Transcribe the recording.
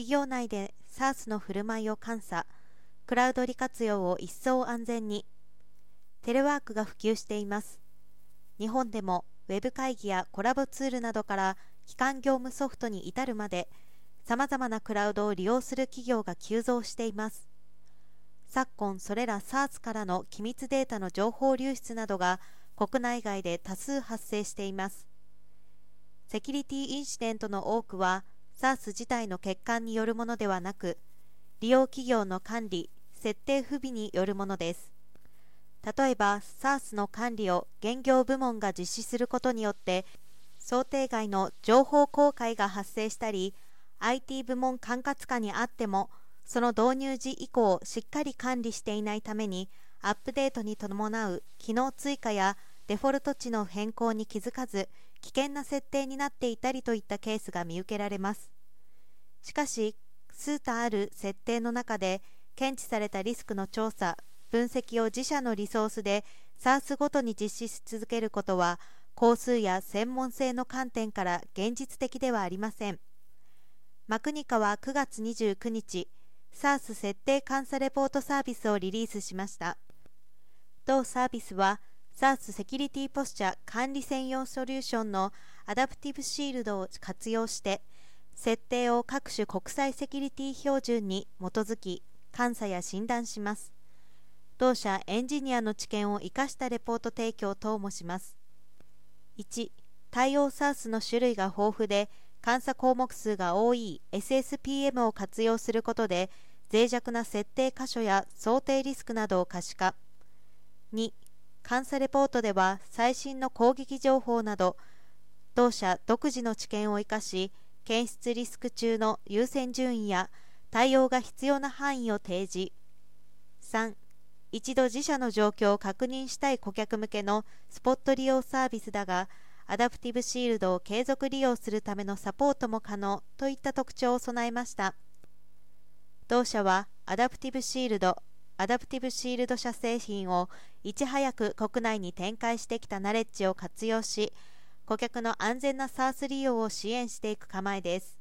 企業内で SARS の振る舞いを監査、クラウド利活用を一層安全に、テレワークが普及しています。日本でもウェブ会議やコラボツールなどから基幹業務ソフトに至るまで、さまざまなクラウドを利用する企業が急増しています。昨今、それら SARS からの機密データの情報流出などが国内外で多数発生しています。セキュリティインシデントの多くは SARS 自体の欠陥によるものではなく、利用企業の管理、設定不備によるものです。例えば SARS の管理を現業部門が実施することによって想定外の情報公開が発生したり IT 部門管轄下にあってもその導入時以降しっかり管理していないためにアップデートに伴う機能追加やデフォルト値の変更に気づかず危険な設定になっていたりといったケースが見受けられます。しかし数多ある設定の中で検知されたリスクの調査分析を自社のリソースで SARS ごとに実施し続けることは工数や専門性の観点から現実的ではありません。マクニカは9月29日 SARS 設定監査レポートサービスをリリースしました。同サービスは SaaS セキュリティポスチャ管理専用ソリューションのアダプティブシールドを活用して設定を各種国際セキュリティ標準に基づき監査や診断します。同社エンジニアの知見を生かしたレポート提供等もします。1対応 SaaS の種類が豊富で監査項目数が多い SSPM を活用することで脆弱な設定箇所や想定リスクなどを可視化。2監査レポートでは最新の攻撃情報など同社独自の知見を生かし検出リスク中の優先順位や対応が必要な範囲を提示。3一度自社の状況を確認したい顧客向けのスポット利用サービスだがアダプティブシールドを継続利用するためのサポートも可能といった特徴を備えました。同社はアダプティブシールドアダプティブシールド社製品をいち早く国内に展開してきたナレッジを活用し顧客の安全な SARS 利用を支援していく構えです。